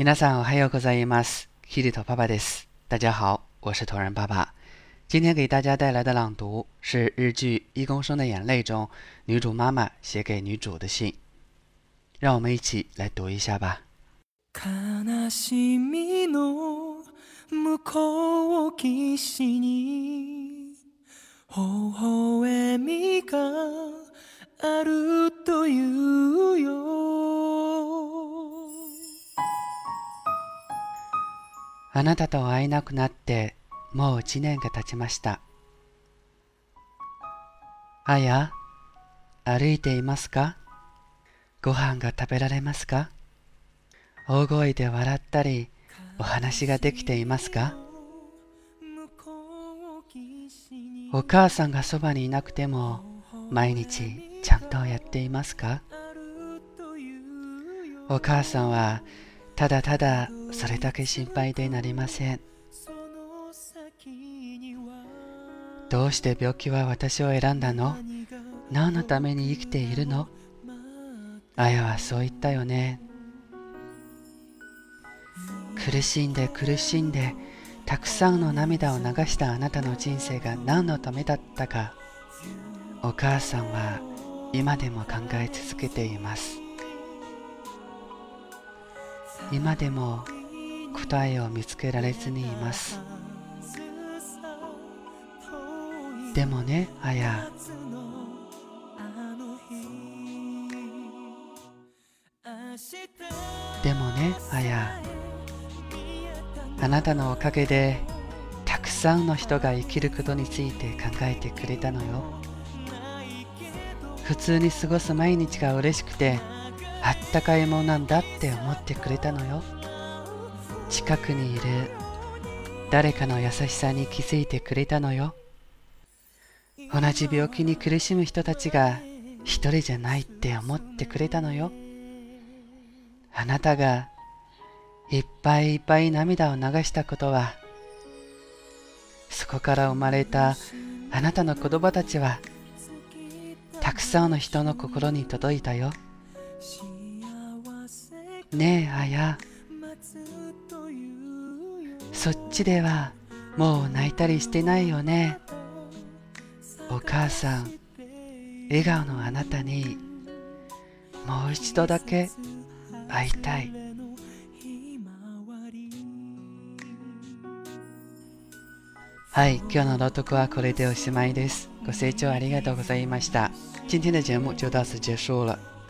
皆さんおはようございます。キリト爸爸です。大家好，我是同人爸爸。今天给大家带来的朗读是日剧《一公升的眼泪》中女主妈妈写给女主的信，让我们一起来读一下吧。悲しみの向こう岸に微笑みがあるというよ あなたと会えなくなってもう1年が経ちました。あや、歩いていますか？ご飯が食べられますか？大声で笑ったり、お話ができていますか？お母さんがそばにいなくても毎日ちゃんとやっていますか？お母さんはただただそれだけ心配でなりません。どうして病気は私を選んだの？何が何のために生きているの？あやはそう言ったよね。苦しんで苦しんでたくさんの涙を流したあなたの人生が何のためだったかお母さんは今でも考え続けています今でも答えを見つけられずにいます。でもねあや。でもねあや。あなたのおかげでたくさんの人が生きることについて考えてくれたのよ。普通に過ごす毎日が嬉しくてあったかいものなんだって思ってくれたのよ。近くにいる誰かの優しさに気づいてくれたのよ。同じ病気に苦しむ人たちが一人じゃないって思ってくれたのよ。あなたがいっぱいいっぱい涙を流したことはそこから生まれたあなたの言葉たちはたくさんの人の心に届いたよ。ねえあやそっちではもう泣いたりしてないよねお母さん笑顔のあなたにもう一度だけ会いたいはい、今日の朗読はこれでおしまいです。ご清聴ありがとうございました。今天的节目就到此结束了。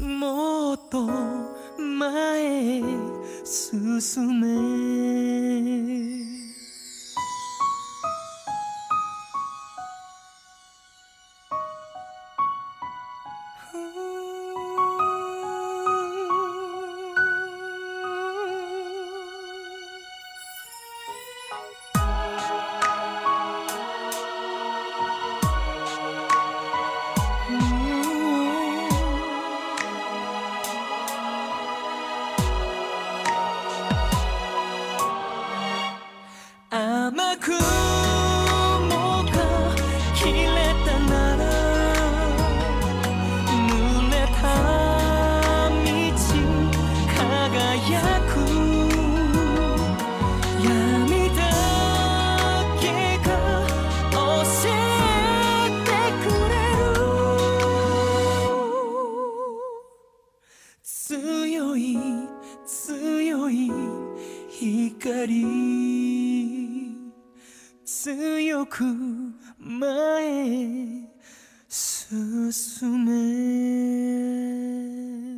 もっと前へ進め。強い強い光。強く前へ進め。